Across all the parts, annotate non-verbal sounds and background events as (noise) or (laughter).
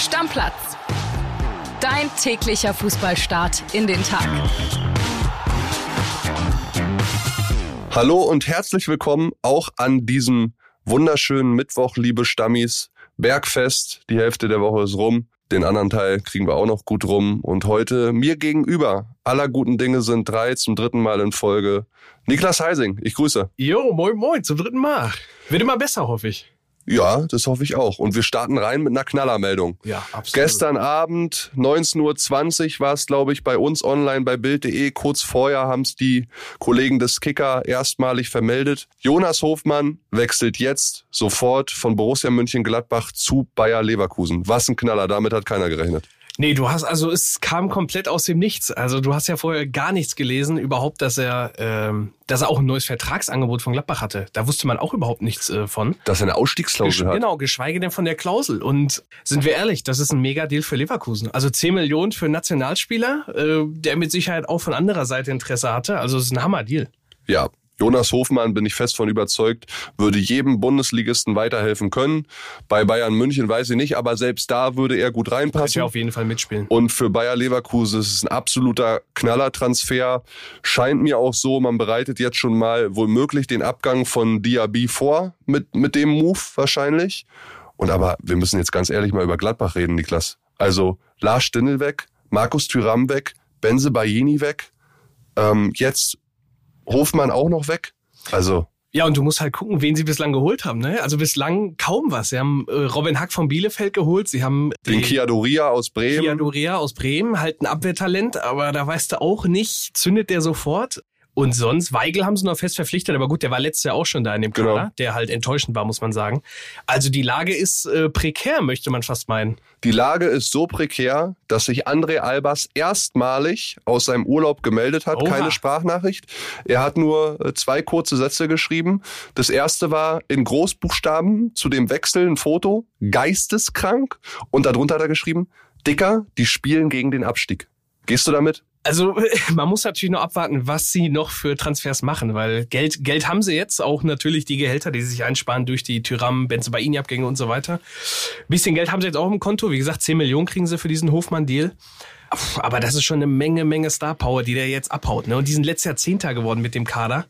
Stammplatz. Dein täglicher Fußballstart in den Tag. Hallo und herzlich willkommen auch an diesem wunderschönen Mittwoch, liebe Stammis. Bergfest, die Hälfte der Woche ist rum. Den anderen Teil kriegen wir auch noch gut rum. Und heute mir gegenüber, aller guten Dinge sind drei, zum dritten Mal in Folge. Niklas Heising, ich grüße. Jo, moin moin, zum dritten Mal. Wird immer besser, hoffe ich. Ja, das hoffe ich auch. Und wir starten rein mit einer Knallermeldung. Ja, absolut. Gestern Abend, 19.20 Uhr, war es, glaube ich, bei uns online bei Bild.de. Kurz vorher haben es die Kollegen des Kicker erstmalig vermeldet. Jonas Hofmann wechselt jetzt sofort von Borussia München-Gladbach zu Bayer Leverkusen. Was ein Knaller, damit hat keiner gerechnet. Nee, du hast, also es kam komplett aus dem Nichts. Also du hast ja vorher gar nichts gelesen, überhaupt, dass er, ähm, dass er auch ein neues Vertragsangebot von Gladbach hatte. Da wusste man auch überhaupt nichts äh, von. Dass er eine Ausstiegsklausel Gesch hat. Genau, geschweige denn von der Klausel. Und sind wir ehrlich, das ist ein Mega-Deal für Leverkusen. Also 10 Millionen für einen Nationalspieler, äh, der mit Sicherheit auch von anderer Seite Interesse hatte. Also es ist ein Hammer-Deal. Ja, Jonas Hofmann, bin ich fest von überzeugt, würde jedem Bundesligisten weiterhelfen können. Bei Bayern München weiß ich nicht, aber selbst da würde er gut reinpassen. ja auf jeden Fall mitspielen. Und für Bayer Leverkusen ist es ein absoluter Knallertransfer. Scheint mir auch so, man bereitet jetzt schon mal womöglich den Abgang von Diaby vor mit, mit dem Move wahrscheinlich. Und aber wir müssen jetzt ganz ehrlich mal über Gladbach reden, Niklas. Also Lars Stindl weg, Markus Thüram weg, Benze Bayini weg, ähm, jetzt Hofmann auch noch weg. Also Ja, und du musst halt gucken, wen sie bislang geholt haben. Ne? Also bislang kaum was. Sie haben äh, Robin Hack von Bielefeld geholt. Sie haben den Kia Doria aus Bremen. Kia Dorea aus Bremen, halt ein Abwehrtalent, aber da weißt du auch nicht, zündet der sofort. Und sonst, Weigel haben sie noch fest verpflichtet, aber gut, der war letztes Jahr auch schon da in dem Genau. Kader, der halt enttäuschend war, muss man sagen. Also die Lage ist äh, prekär, möchte man fast meinen. Die Lage ist so prekär, dass sich André Albers erstmalig aus seinem Urlaub gemeldet hat. Oha. Keine Sprachnachricht. Er hat nur äh, zwei kurze Sätze geschrieben. Das erste war in Großbuchstaben zu dem Wechsel ein Foto. Geisteskrank. Und darunter hat er geschrieben, Dicker, die spielen gegen den Abstieg. Gehst du damit? Also (laughs) man muss natürlich noch abwarten, was sie noch für Transfers machen, weil Geld, Geld haben sie jetzt, auch natürlich die Gehälter, die sie sich einsparen durch die Tyram, Benzebaini-Abgänge und so weiter. Bisschen Geld haben sie jetzt auch im Konto, wie gesagt, 10 Millionen kriegen sie für diesen Hofmann-Deal. Aber das ist schon eine Menge, Menge Star-Power, die der jetzt abhaut. Ne? Und die sind letztes Jahr Zehnter geworden mit dem Kader.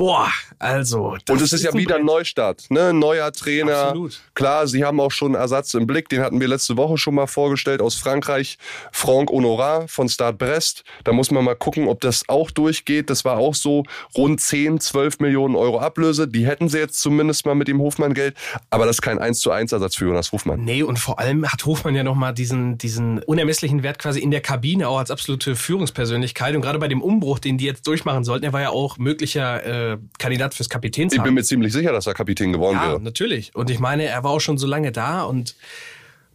Boah, also. das Und es ist ja ein wieder ein. Neustart, ne? Neuer Trainer. Absolut. Klar, sie haben auch schon einen Ersatz im Blick. Den hatten wir letzte Woche schon mal vorgestellt aus Frankreich. Franck Honorat von Stade Brest. Da muss man mal gucken, ob das auch durchgeht. Das war auch so rund 10, 12 Millionen Euro Ablöse. Die hätten sie jetzt zumindest mal mit dem Hofmann-Geld. Aber das ist kein 1 zu 1 Ersatz für Jonas Hofmann. Nee, und vor allem hat Hofmann ja nochmal diesen, diesen unermesslichen Wert quasi in der Kabine, auch als absolute Führungspersönlichkeit. Und gerade bei dem Umbruch, den die jetzt durchmachen sollten, er war ja auch möglicher äh, Kandidat fürs Ich Kapitänsamt. bin mir ziemlich sicher, dass er Kapitän geworden ja, wäre. natürlich. Und ich meine, er war auch schon so lange da und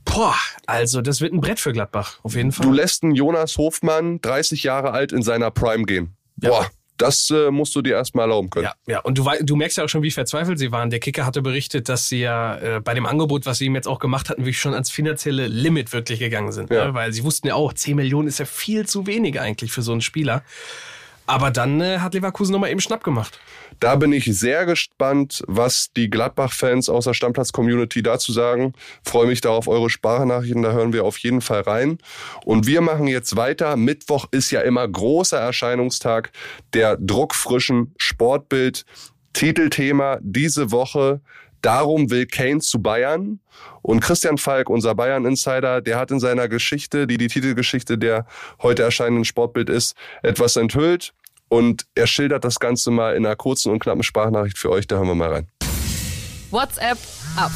boah, also das wird ein Brett für Gladbach, auf jeden Fall. Du lässt einen Jonas Hofmann, 30 Jahre alt, in seiner Prime gehen. Ja. Boah, das äh, musst du dir erstmal erlauben können. Ja, ja. Und du, du merkst ja auch schon, wie verzweifelt sie waren. Der Kicker hatte berichtet, dass sie ja äh, bei dem Angebot, was sie ihm jetzt auch gemacht hatten, wirklich schon ans finanzielle Limit wirklich gegangen sind. Ja. Ne? Weil sie wussten ja auch, 10 Millionen ist ja viel zu wenig eigentlich für so einen Spieler. Aber dann äh, hat Leverkusen nochmal eben Schnapp gemacht. Da bin ich sehr gespannt, was die Gladbach-Fans aus der Stammplatz-Community dazu sagen. Freue mich da auf eure Sprachnachrichten, da hören wir auf jeden Fall rein. Und wir machen jetzt weiter. Mittwoch ist ja immer großer Erscheinungstag der druckfrischen Sportbild. Titelthema diese Woche. Darum will Kane zu Bayern. Und Christian Falk, unser Bayern-Insider, der hat in seiner Geschichte, die die Titelgeschichte der heute erscheinenden Sportbild ist, etwas enthüllt. Und er schildert das Ganze mal in einer kurzen und knappen Sprachnachricht für euch. Da hören wir mal rein. WhatsApp ab.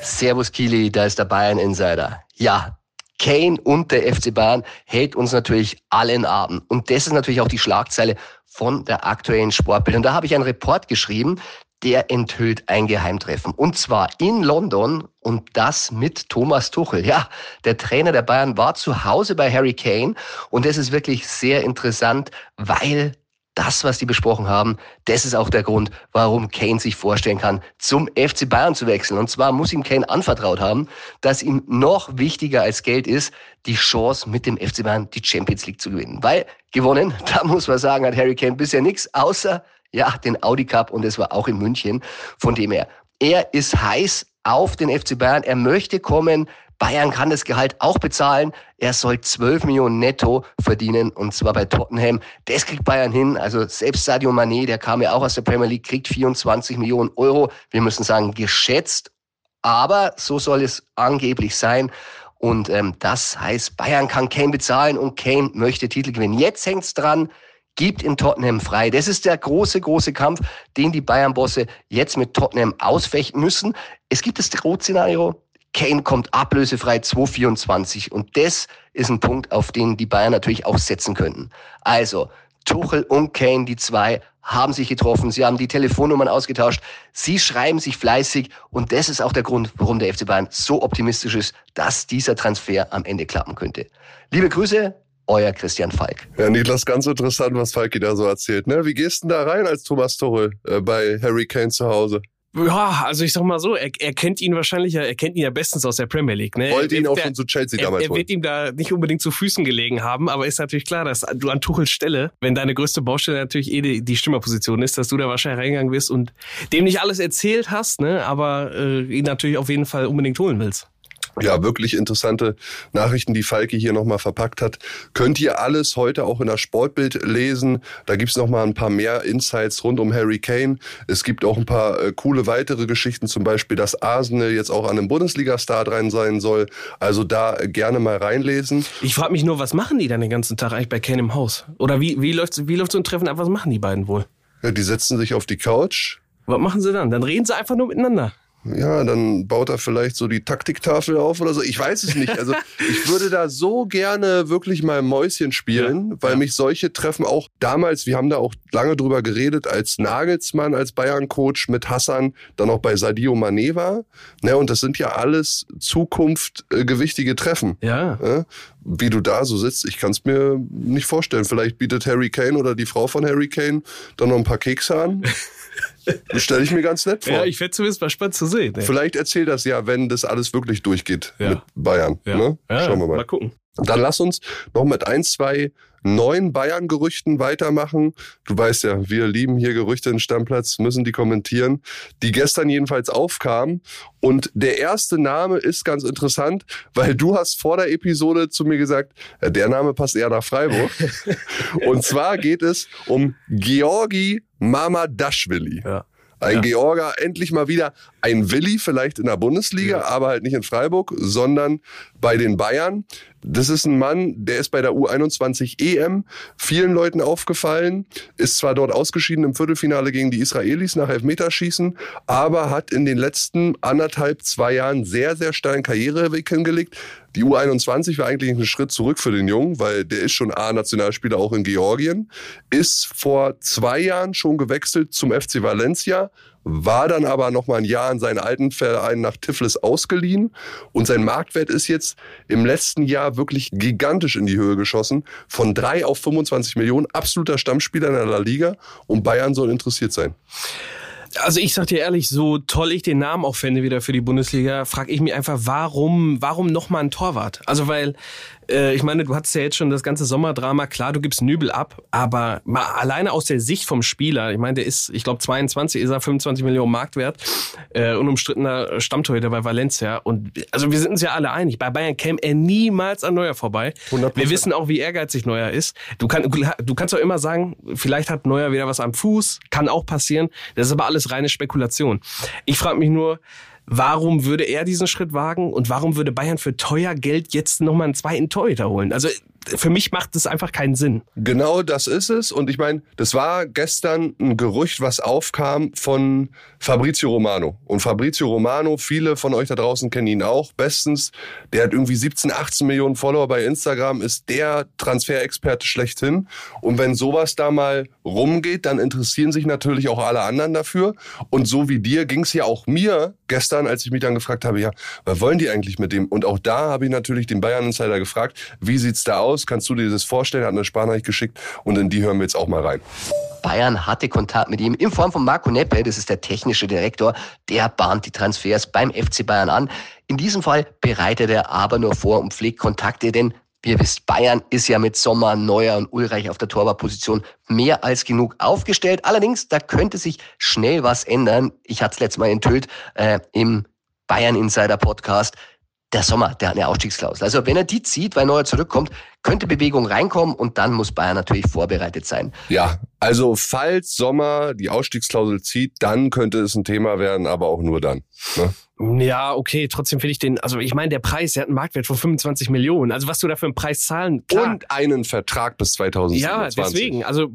Servus Kili, da ist der Bayern Insider. Ja, Kane und der FC Bayern hält uns natürlich alle in Atem. Und das ist natürlich auch die Schlagzeile von der aktuellen Sportbild. Und da habe ich einen Report geschrieben, der enthüllt ein Geheimtreffen. Und zwar in London und das mit Thomas Tuchel. Ja, der Trainer der Bayern war zu Hause bei Harry Kane. Und das ist wirklich sehr interessant, weil das, was die besprochen haben, das ist auch der Grund, warum Kane sich vorstellen kann, zum FC Bayern zu wechseln. Und zwar muss ihm Kane anvertraut haben, dass ihm noch wichtiger als Geld ist, die Chance mit dem FC Bayern die Champions League zu gewinnen. Weil gewonnen, (laughs) da muss man sagen, hat Harry Kane bisher nichts, außer ja, den Audi Cup und es war auch in München. Von dem her, er ist heiß auf den FC Bayern. Er möchte kommen Bayern kann das Gehalt auch bezahlen. Er soll 12 Millionen netto verdienen und zwar bei Tottenham. Das kriegt Bayern hin. Also selbst Sadio Mané, der kam ja auch aus der Premier League, kriegt 24 Millionen Euro. Wir müssen sagen, geschätzt. Aber so soll es angeblich sein. Und ähm, das heißt, Bayern kann Kane bezahlen und Kane möchte Titel gewinnen. Jetzt hängt's dran, gibt in Tottenham frei. Das ist der große, große Kampf, den die Bayern-Bosse jetzt mit Tottenham ausfechten müssen. Es gibt das Drohtszenario, Kane kommt ablösefrei 2,24 und das ist ein Punkt, auf den die Bayern natürlich auch setzen könnten. Also, Tuchel und Kane, die zwei, haben sich getroffen. Sie haben die Telefonnummern ausgetauscht. Sie schreiben sich fleißig. Und das ist auch der Grund, warum der FC Bayern so optimistisch ist, dass dieser Transfer am Ende klappen könnte. Liebe Grüße, euer Christian Falk. Ja, Niklas, ganz interessant, was Falki da so erzählt. Ne? Wie gehst du denn da rein als Thomas Tuchel äh, bei Harry Kane zu Hause? Ja, also ich sag mal so, er, er kennt ihn wahrscheinlich ja, er kennt ihn ja bestens aus der Premier League. Ne? Wollte ihn auch der, schon zu Chelsea er, damals Er wird ihm da nicht unbedingt zu Füßen gelegen haben, aber ist natürlich klar, dass du an Tuchels Stelle, wenn deine größte Baustelle natürlich eh die, die Stimmerposition ist, dass du da wahrscheinlich reingegangen bist und dem nicht alles erzählt hast, ne, aber äh, ihn natürlich auf jeden Fall unbedingt holen willst ja, wirklich interessante Nachrichten, die Falke hier nochmal verpackt hat. Könnt ihr alles heute auch in der Sportbild lesen. Da gibt's noch mal ein paar mehr Insights rund um Harry Kane. Es gibt auch ein paar äh, coole weitere Geschichten, zum Beispiel, dass Arsenal jetzt auch an einem Bundesliga-Star dran sein soll. Also da gerne mal reinlesen. Ich frage mich nur, was machen die dann den ganzen Tag eigentlich bei Kane im Haus? Oder wie, wie, läuft, wie läuft so ein Treffen ab? Was machen die beiden wohl? Ja, die setzen sich auf die Couch. Was machen sie dann? Dann reden sie einfach nur miteinander. Ja, dann baut er vielleicht so die Taktiktafel auf oder so. Ich weiß es nicht. Also (laughs) ich würde da so gerne wirklich mal Mäuschen spielen, ja, weil ja. mich solche Treffen auch damals, wir haben da auch lange drüber geredet, als Nagelsmann, als Bayern-Coach mit Hassan, dann auch bei Sadio Mané war. Ne, und das sind ja alles zukunftgewichtige Treffen. Ja. ja. Wie du da so sitzt, ich kann es mir nicht vorstellen. Vielleicht bietet Harry Kane oder die Frau von Harry Kane dann noch ein paar Kekse an. (laughs) Das stelle ich mir ganz nett vor. Ja, ich werde zumindest mal spannend zu sehen. Ey. Vielleicht erzählt das ja, wenn das alles wirklich durchgeht ja. mit Bayern. Ja. Ne? Schauen wir mal. Mal gucken. Dann lass uns noch mit ein, zwei neuen Bayern-Gerüchten weitermachen. Du weißt ja, wir lieben hier Gerüchte in Stammplatz, müssen die kommentieren, die gestern jedenfalls aufkamen. Und der erste Name ist ganz interessant, weil du hast vor der Episode zu mir gesagt, der Name passt eher nach Freiburg. (laughs) Und zwar geht es um Georgi Mamadashvili. Ja. Ein ja. Georger, endlich mal wieder ein Willi, vielleicht in der Bundesliga, ja. aber halt nicht in Freiburg, sondern bei den Bayern. Das ist ein Mann, der ist bei der U21 EM vielen Leuten aufgefallen, ist zwar dort ausgeschieden im Viertelfinale gegen die Israelis nach Elfmeterschießen, aber hat in den letzten anderthalb, zwei Jahren sehr, sehr steilen Karriereweg hingelegt. Die U21 war eigentlich ein Schritt zurück für den Jungen, weil der ist schon A-Nationalspieler auch in Georgien, ist vor zwei Jahren schon gewechselt zum FC Valencia, war dann aber noch mal ein Jahr an seinen alten Verein nach Tiflis ausgeliehen und sein Marktwert ist jetzt im letzten Jahr wirklich gigantisch in die Höhe geschossen. Von drei auf 25 Millionen, absoluter Stammspieler in der Liga und Bayern soll interessiert sein. Also ich sag dir ehrlich, so toll ich den Namen auch fände wieder für die Bundesliga, frage ich mich einfach, warum, warum noch mal ein Torwart? Also weil äh, ich meine, du hattest ja jetzt schon das ganze Sommerdrama, klar, du gibst Nübel ab, aber mal alleine aus der Sicht vom Spieler, ich meine, der ist, ich glaube 22 ist er 25 Millionen Marktwert, äh, unumstrittener Stammtorhüter bei Valencia und also wir sind uns ja alle einig, bei Bayern käme er niemals an Neuer vorbei. 100%. Wir wissen auch, wie ehrgeizig Neuer ist. Du, kann, du kannst auch immer sagen, vielleicht hat Neuer wieder was am Fuß, kann auch passieren, das ist aber alles reine Spekulation. Ich frage mich nur, Warum würde er diesen Schritt wagen und warum würde Bayern für teuer Geld jetzt nochmal einen zweiten Torhüter holen? Also für mich macht es einfach keinen Sinn. Genau das ist es. Und ich meine, das war gestern ein Gerücht, was aufkam von Fabrizio Romano. Und Fabrizio Romano, viele von euch da draußen kennen ihn auch bestens. Der hat irgendwie 17, 18 Millionen Follower bei Instagram, ist der Transferexperte schlechthin. Und wenn sowas da mal rumgeht, dann interessieren sich natürlich auch alle anderen dafür. Und so wie dir ging es ja auch mir gestern, als ich mich dann gefragt habe, ja, was wollen die eigentlich mit dem? Und auch da habe ich natürlich den Bayern Insider gefragt, wie sieht's da aus? Aus? Kannst du dir das vorstellen? Hat eine Sparnachricht geschickt und in die hören wir jetzt auch mal rein. Bayern hatte Kontakt mit ihm in Form von Marco Neppe, das ist der technische Direktor, der bahnt die Transfers beim FC Bayern an. In diesem Fall bereitet er aber nur vor und pflegt Kontakte, denn wie ihr wisst, Bayern ist ja mit Sommer, Neuer und Ulreich auf der Torwartposition mehr als genug aufgestellt. Allerdings, da könnte sich schnell was ändern. Ich hatte es letztes Mal enthüllt äh, im Bayern Insider Podcast. Der Sommer, der hat eine Ausstiegsklausel. Also wenn er die zieht, weil Neuer zurückkommt, könnte Bewegung reinkommen und dann muss Bayern natürlich vorbereitet sein. Ja, also falls Sommer die Ausstiegsklausel zieht, dann könnte es ein Thema werden, aber auch nur dann. Ne? Ja, okay, trotzdem finde ich den, also ich meine, der Preis, der hat einen Marktwert von 25 Millionen. Also was du da für einen Preis zahlen, klar. Und einen Vertrag bis 2027. Ja, deswegen. Also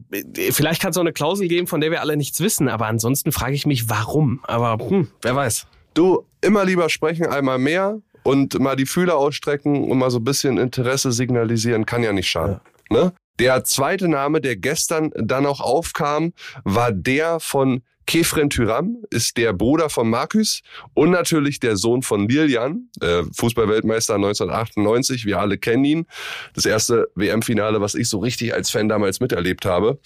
vielleicht kann es auch eine Klausel geben, von der wir alle nichts wissen, aber ansonsten frage ich mich, warum. Aber hm, wer weiß. Du, immer lieber sprechen, einmal mehr und mal die Fühler ausstrecken und mal so ein bisschen Interesse signalisieren, kann ja nicht schaden. Ja. Ne? Der zweite Name, der gestern dann auch aufkam, war der von Kefren Tyram ist der Bruder von Marcus und natürlich der Sohn von Lilian, äh, Fußballweltmeister 1998. Wir alle kennen ihn. Das erste WM-Finale, was ich so richtig als Fan damals miterlebt habe.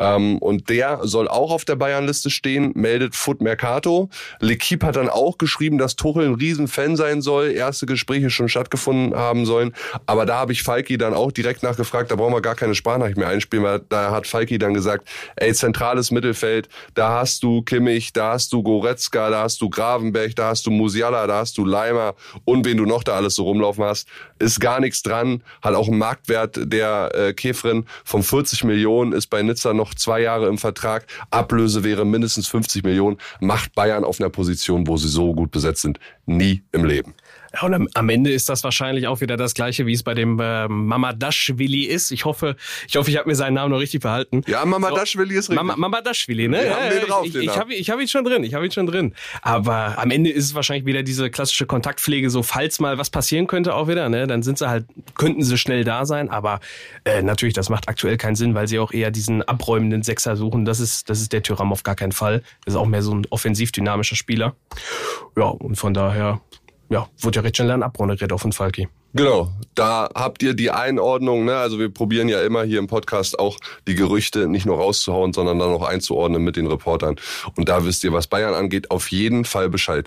Ähm, und der soll auch auf der Bayern-Liste stehen, meldet Foot Mercato. L'Equipe hat dann auch geschrieben, dass Tuchel ein Riesenfan sein soll. Erste Gespräche schon stattgefunden haben sollen. Aber da habe ich Falki dann auch direkt nachgefragt, da brauchen wir gar keine Sprachnachricht mehr einspielen, weil da hat Falki dann gesagt, ey, zentrales Mittelfeld, da hast du Kimmich, da hast du Goretzka, da hast du Gravenberg, da hast du Musiala, da hast du Leimer und wen du noch da alles so rumlaufen hast, ist gar nichts dran. Hat auch einen Marktwert der äh, Käferin von 40 Millionen, ist bei Nizza noch zwei Jahre im Vertrag. Ablöse wäre mindestens 50 Millionen. Macht Bayern auf einer Position, wo sie so gut besetzt sind, nie im Leben. Ja, und am, am, Ende ist das wahrscheinlich auch wieder das gleiche, wie es bei dem äh, Mamadashvili ist. Ich hoffe, ich hoffe, ich habe mir seinen Namen noch richtig behalten. Ja, Mamadashvili so, ist richtig. Mama, Mamadashvili, ne? Ja, den drauf, ich, ich, ich habe ich hab ihn schon drin, ich habe ihn schon drin. Aber am Ende ist es wahrscheinlich wieder diese klassische Kontaktpflege, so falls mal was passieren könnte auch wieder, ne? Dann sind sie halt, könnten sie schnell da sein. Aber äh, natürlich, das macht aktuell keinen Sinn, weil sie auch eher diesen abräumenden Sechser suchen. Das ist, das ist der Tyram auf gar keinen Fall. Das ist auch mehr so ein offensiv dynamischer Spieler. Ja, und von daher ja, wurde ja recht schnell dann abmoderiert auf den Falki. Genau, da habt ihr die Einordnung. Ne? Also wir probieren ja immer hier im Podcast auch die Gerüchte nicht nur rauszuhauen, sondern dann auch einzuordnen mit den Reportern. Und da wisst ihr, was Bayern angeht, auf jeden Fall Bescheid.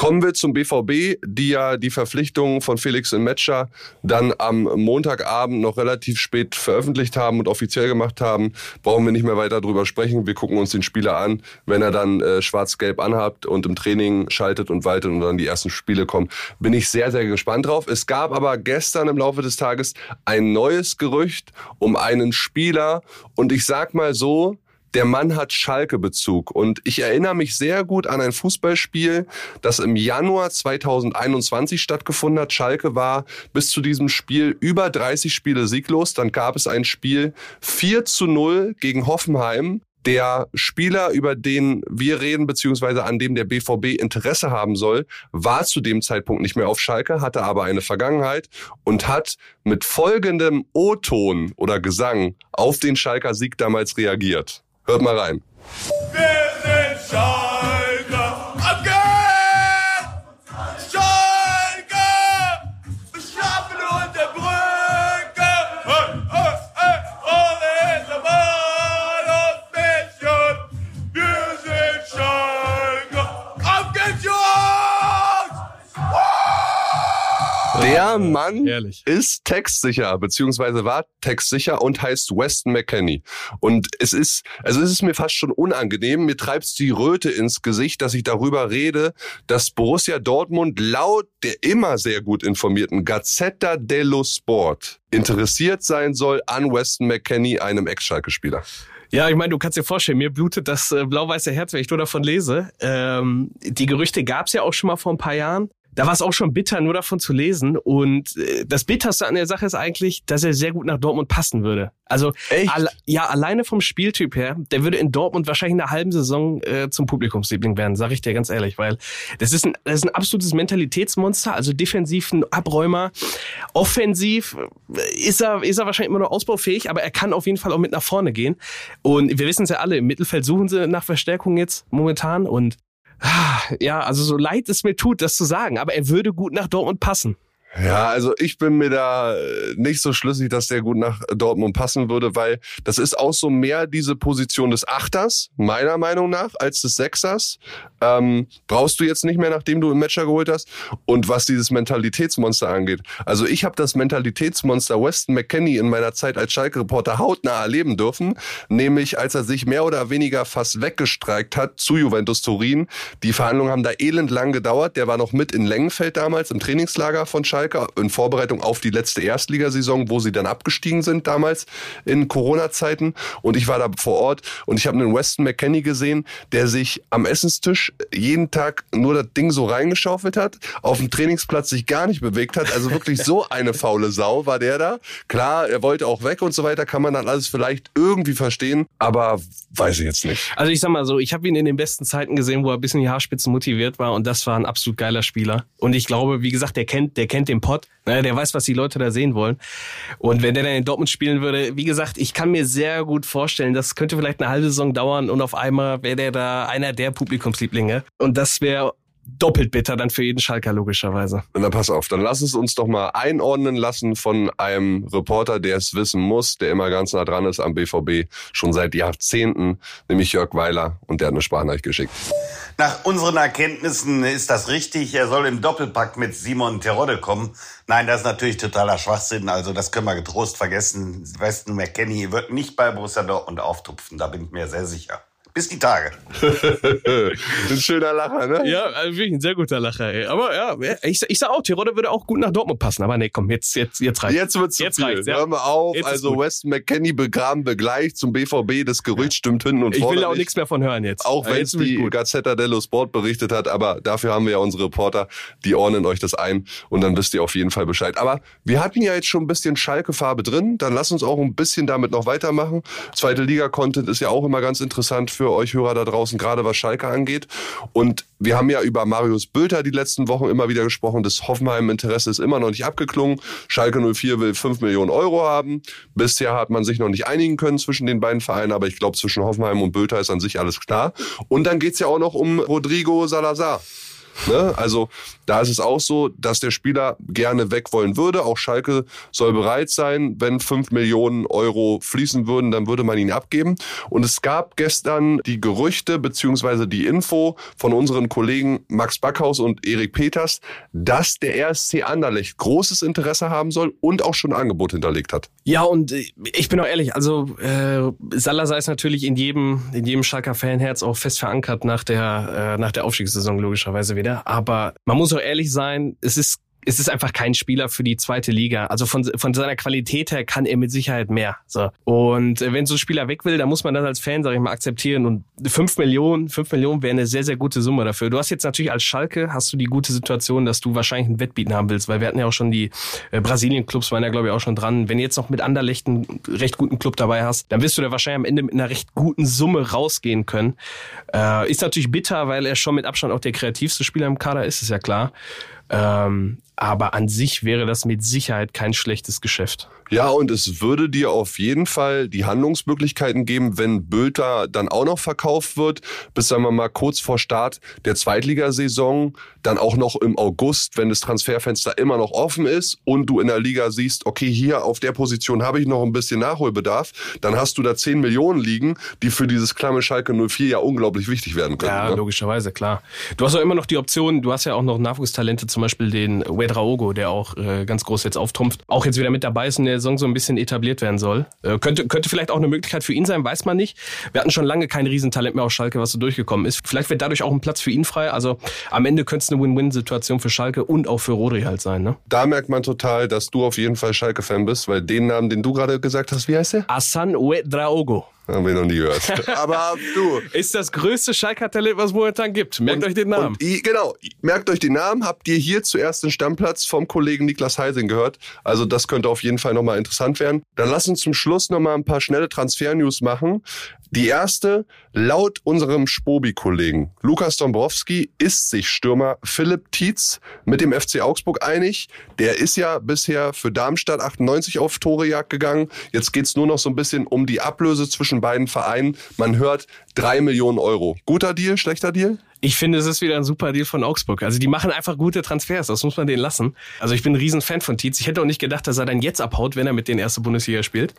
Kommen wir zum BVB, die ja die Verpflichtung von Felix in Metscher dann am Montagabend noch relativ spät veröffentlicht haben und offiziell gemacht haben. Brauchen wir nicht mehr weiter drüber sprechen. Wir gucken uns den Spieler an, wenn er dann äh, schwarz-gelb anhabt und im Training schaltet und waltet und dann die ersten Spiele kommen. Bin ich sehr, sehr gespannt drauf. Es gab aber gestern im Laufe des Tages ein neues Gerücht um einen Spieler und ich sag mal so, der Mann hat Schalke-Bezug. Und ich erinnere mich sehr gut an ein Fußballspiel, das im Januar 2021 stattgefunden hat. Schalke war bis zu diesem Spiel über 30 Spiele sieglos. Dann gab es ein Spiel 4 zu 0 gegen Hoffenheim. Der Spieler, über den wir reden, beziehungsweise an dem der BVB Interesse haben soll, war zu dem Zeitpunkt nicht mehr auf Schalke, hatte aber eine Vergangenheit und hat mit folgendem O-Ton oder Gesang auf den Schalker Sieg damals reagiert. Hört mal rein. Wir sind Schalke. Der Mann Ehrlich. ist textsicher, beziehungsweise war textsicher und heißt Weston McKenney. Und es ist, also es ist mir fast schon unangenehm. Mir treibt's die Röte ins Gesicht, dass ich darüber rede, dass Borussia Dortmund laut der immer sehr gut informierten Gazzetta dello Sport interessiert sein soll an Weston McKenney, einem Ex-Schalke-Spieler. Ja, ich meine, du kannst dir vorstellen, mir blutet das äh, blau-weiße Herz, wenn ich nur davon lese. Ähm, die Gerüchte gab's ja auch schon mal vor ein paar Jahren. Da war es auch schon bitter, nur davon zu lesen. Und äh, das Bitterste an der Sache ist eigentlich, dass er sehr gut nach Dortmund passen würde. Also alle, ja, alleine vom Spieltyp her, der würde in Dortmund wahrscheinlich in einer halben Saison äh, zum Publikumsliebling werden, sage ich dir ganz ehrlich, weil das ist ein, das ist ein absolutes Mentalitätsmonster, also defensiv ein Abräumer, offensiv äh, ist er, ist er wahrscheinlich immer noch ausbaufähig, aber er kann auf jeden Fall auch mit nach vorne gehen. Und wir wissen es ja alle, im Mittelfeld suchen sie nach Verstärkung jetzt momentan und ja, also so leid es mir tut, das zu sagen, aber er würde gut nach Dortmund passen. Ja, also ich bin mir da äh, nicht so schlüssig, dass der gut nach Dortmund passen würde, weil das ist auch so mehr diese Position des Achters, meiner Meinung nach, als des Sechsers. Ähm, brauchst du jetzt nicht mehr, nachdem du einen Matcher geholt hast. Und was dieses Mentalitätsmonster angeht. Also ich habe das Mentalitätsmonster Weston McKenney in meiner Zeit als Schalke-Reporter hautnah erleben dürfen, nämlich als er sich mehr oder weniger fast weggestreikt hat zu Juventus Turin. Die Verhandlungen haben da elendlang gedauert. Der war noch mit in Längenfeld damals im Trainingslager von Schalke in Vorbereitung auf die letzte Erstligasaison, wo sie dann abgestiegen sind damals in Corona-Zeiten. Und ich war da vor Ort und ich habe einen Weston McKenney gesehen, der sich am Essenstisch jeden Tag nur das Ding so reingeschaufelt hat, auf dem Trainingsplatz sich gar nicht bewegt hat. Also wirklich so eine faule Sau war der da. Klar, er wollte auch weg und so weiter, kann man dann alles vielleicht irgendwie verstehen, aber weiß ich jetzt nicht. Also ich sag mal so, ich habe ihn in den besten Zeiten gesehen, wo er bis in die Haarspitzen motiviert war und das war ein absolut geiler Spieler. Und ich glaube, wie gesagt, der kennt, der kennt den Pott, der weiß, was die Leute da sehen wollen. Und wenn der dann in Dortmund spielen würde, wie gesagt, ich kann mir sehr gut vorstellen, das könnte vielleicht eine halbe Saison dauern und auf einmal wäre der da einer der Publikumslieblinge. Und das wäre doppelt bitter dann für jeden Schalker logischerweise. Na pass auf, dann lass es uns doch mal einordnen lassen von einem Reporter, der es wissen muss, der immer ganz nah dran ist am BVB, schon seit Jahrzehnten, nämlich Jörg Weiler und der hat eine Sprachnachricht geschickt. Nach unseren Erkenntnissen ist das richtig. Er soll im Doppelpack mit Simon Terodde kommen. Nein, das ist natürlich totaler Schwachsinn. Also das können wir getrost vergessen. Weston McKenney wird nicht bei Borussia Dortmund auftupfen. Da bin ich mir sehr sicher. Bis die Tage. (laughs) ein schöner Lacher, ne? Ja, also wirklich ein sehr guter Lacher, ey. Aber ja, ich, ich sag auch, Terodde würde auch gut nach Dortmund passen. Aber nee, komm, jetzt, jetzt, jetzt reicht's. Jetzt wird's zu Jetzt viel. reicht's, ja. Hören wir auf. Jetzt also. Weston McKenney begraben wir gleich zum BVB. Das Gerücht stimmt hin und Ich vorne will auch nicht. nichts mehr von hören jetzt. Auch Ja, wenn es ich die. Gazzetta dello Sport berichtet hat, aber dafür haben wir ja unsere Reporter, die ordnen euch das ein und dann wisst ihr auf jeden Fall Bescheid. Aber wir hatten ja jetzt schon ein bisschen Schalke-Farbe drin, dann lasst uns auch ein bisschen damit noch weitermachen. Zweite Liga-Content ist ja auch immer ganz interessant für euch Hörer da draußen, gerade was Schalke angeht. Und wir haben ja über Marius Bülter die letzten Wochen immer wieder gesprochen. Das Hoffenheim-Interesse ist immer noch nicht abgeklungen. Schalke 04 will 5 Millionen Euro haben. Bisher hat man sich noch nicht einigen können zwischen den beiden Vereinen, aber ich glaube, zwischen Hoffenheim und Bülter ist an sich alles klar. Und dann geht's ja auch noch um Rodrigo Salazar. Ne? Also da ist es auch so, dass der Spieler gerne weg wollen würde. Auch Schalke soll bereit sein, wenn 5 Millionen Euro fließen würden, dann würde man ihn abgeben. Und es gab gestern die Gerüchte beziehungsweise die Info von unseren Kollegen Max Backhaus und Erik Peters, dass der RSC Anderlecht großes Interesse haben soll und auch schon ein Angebot hinterlegt hat. Ja, und äh, ich bin auch ehrlich, also äh, Salazar ist natürlich in jedem, in jedem Schalker Fanherz auch fest verankert nach der, äh, nach der Aufstiegssaison logischerweise wieder. Aber man muss auch ehrlich sein, es ist es ist einfach kein Spieler für die zweite Liga. Also von, von seiner Qualität her kann er mit Sicherheit mehr. So. Und äh, wenn so ein Spieler weg will, dann muss man das als Fan, sag ich mal, akzeptieren. Und fünf Millionen, fünf Millionen wäre eine sehr, sehr gute Summe dafür. Du hast jetzt natürlich als Schalke, hast du die gute Situation, dass du wahrscheinlich ein Wettbieten haben willst, weil wir hatten ja auch schon die äh, Brasilien-Clubs waren ja, glaube ich, auch schon dran. Wenn du jetzt noch mit Anderlecht einen recht guten Club dabei hast, dann wirst du da wahrscheinlich am Ende mit einer recht guten Summe rausgehen können. Äh, ist natürlich bitter, weil er schon mit Abstand auch der kreativste Spieler im Kader ist, ist ja klar. Ähm, aber an sich wäre das mit Sicherheit kein schlechtes Geschäft. Ja, und es würde dir auf jeden Fall die Handlungsmöglichkeiten geben, wenn Bülter dann auch noch verkauft wird, bis sagen wir mal kurz vor Start der Zweitligasaison, dann auch noch im August, wenn das Transferfenster immer noch offen ist und du in der Liga siehst, okay, hier auf der Position habe ich noch ein bisschen Nachholbedarf, dann hast du da 10 Millionen liegen, die für dieses klamme Schalke 04 ja unglaublich wichtig werden können. Ja, ne? logischerweise, klar. Du hast auch immer noch die Option, du hast ja auch noch Nachwuchstalente, zum Beispiel den Wedraogo, der auch äh, ganz groß jetzt auftrumpft, auch jetzt wieder mit dabei ist und der Saison so ein bisschen etabliert werden soll. Äh, könnte, könnte vielleicht auch eine Möglichkeit für ihn sein, weiß man nicht. Wir hatten schon lange kein Riesentalent mehr aus Schalke, was so durchgekommen ist. Vielleicht wird dadurch auch ein Platz für ihn frei. Also am Ende könnte es eine Win-Win-Situation für Schalke und auch für Rodri halt sein. Ne? Da merkt man total, dass du auf jeden Fall Schalke-Fan bist, weil den Namen, den du gerade gesagt hast, wie heißt der? Asan Wedraogo. Haben wir noch nie gehört. (laughs) Aber du. Ist das größte Schalker-Talent, was es momentan gibt. Merkt Und- euch den Namen. Und, i- genau, merkt euch den Namen. Habt ihr hier zuerst den Stammplatz vom Kollegen Niklas Heising gehört? Also das könnte auf jeden Fall nochmal interessant werden. Dann lass uns zum Schluss nochmal ein paar schnelle Transfer-News machen. Die erste, laut unserem Spobi-Kollegen Lukas Dombrowski ist sich Stürmer Philipp Tietz mit dem FC Augsburg einig. Der ist ja bisher für Darmstadt 98 auf Torejagd gegangen. Jetzt geht's nur noch so ein bisschen um die Ablöse zwischen beiden Vereinen. Man hört drei Millionen Euro. Guter Deal, schlechter Deal? Ich finde, es ist wieder ein super Deal von Augsburg. Also die machen einfach gute Transfers, das muss man denen lassen. Also ich bin ein Riesenfan von Tietz. Ich hätte auch nicht gedacht, dass er dann jetzt abhaut, wenn er mit den erste Bundesliga spielt.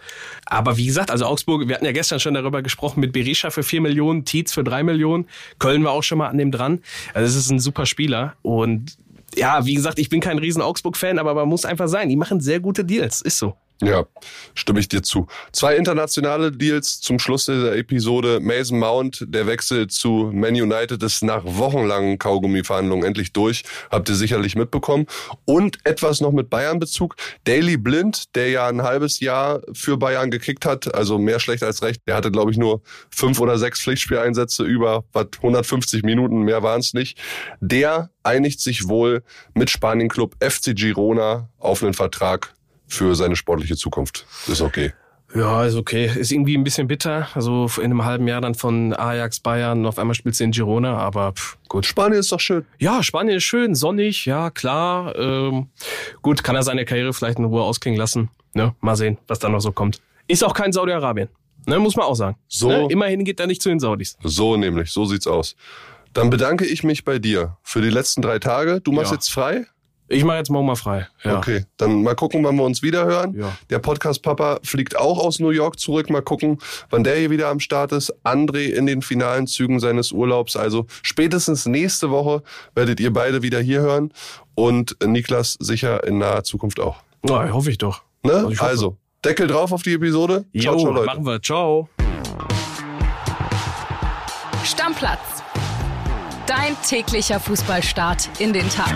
Aber wie gesagt, also Augsburg, wir hatten ja gestern schon darüber gesprochen, mit Berisha für 4 Millionen, Tietz für 3 Millionen. Köln war auch schon mal an dem dran. Also es ist ein super Spieler und ja, wie gesagt, ich bin kein riesen Augsburg-Fan, aber man muss einfach sein, die machen sehr gute Deals, ist so. Ja, stimme ich dir zu. Zwei internationale Deals zum Schluss dieser Episode. Mason Mount, der Wechsel zu Man United ist nach wochenlangen Kaugummi-Verhandlungen endlich durch. Habt ihr sicherlich mitbekommen. Und etwas noch mit Bayern-Bezug. Daily Blind, der ja ein halbes Jahr für Bayern gekickt hat, also mehr schlecht als recht. Der hatte, glaube ich, nur fünf oder sechs Pflichtspieleinsätze über was, 150 Minuten, mehr waren es nicht. Der einigt sich wohl mit Spanien-Club FC Girona auf einen Vertrag für seine sportliche Zukunft. Ist okay. Ja, ist okay. Ist irgendwie ein bisschen bitter. Also in einem halben Jahr dann von Ajax, Bayern, auf einmal spielst du in Girona, aber pff, gut. Spanien ist doch schön. Ja, Spanien ist schön, sonnig, ja, klar. Ähm, gut, kann er seine Karriere vielleicht in Ruhe ausklingen lassen. Ne? Mal sehen, was da noch so kommt. Ist auch kein Saudi-Arabien. Ne, muss man auch sagen. So. Ne? Immerhin geht er nicht zu den Saudis. So nämlich, so sieht's aus. Dann bedanke ich mich bei dir für die letzten drei Tage. Du machst Ja. jetzt frei? Ich mache jetzt morgen mal frei. Ja. Okay, dann mal gucken, wann wir uns wieder hören. Ja. Der Podcast Papa fliegt auch aus New York zurück. Mal gucken, wann der hier wieder am Start ist. André in den finalen Zügen seines Urlaubs. Also spätestens nächste Woche werdet ihr beide wieder hier hören und Niklas sicher in naher Zukunft auch. Ja, hoffe ich doch. Ne? Also ich hoffe. Also, Deckel drauf auf die Episode. Ciao, Jo, ciao, Leute. machen wir. Ciao. Stammplatz. Dein täglicher Fußballstart in den Tag.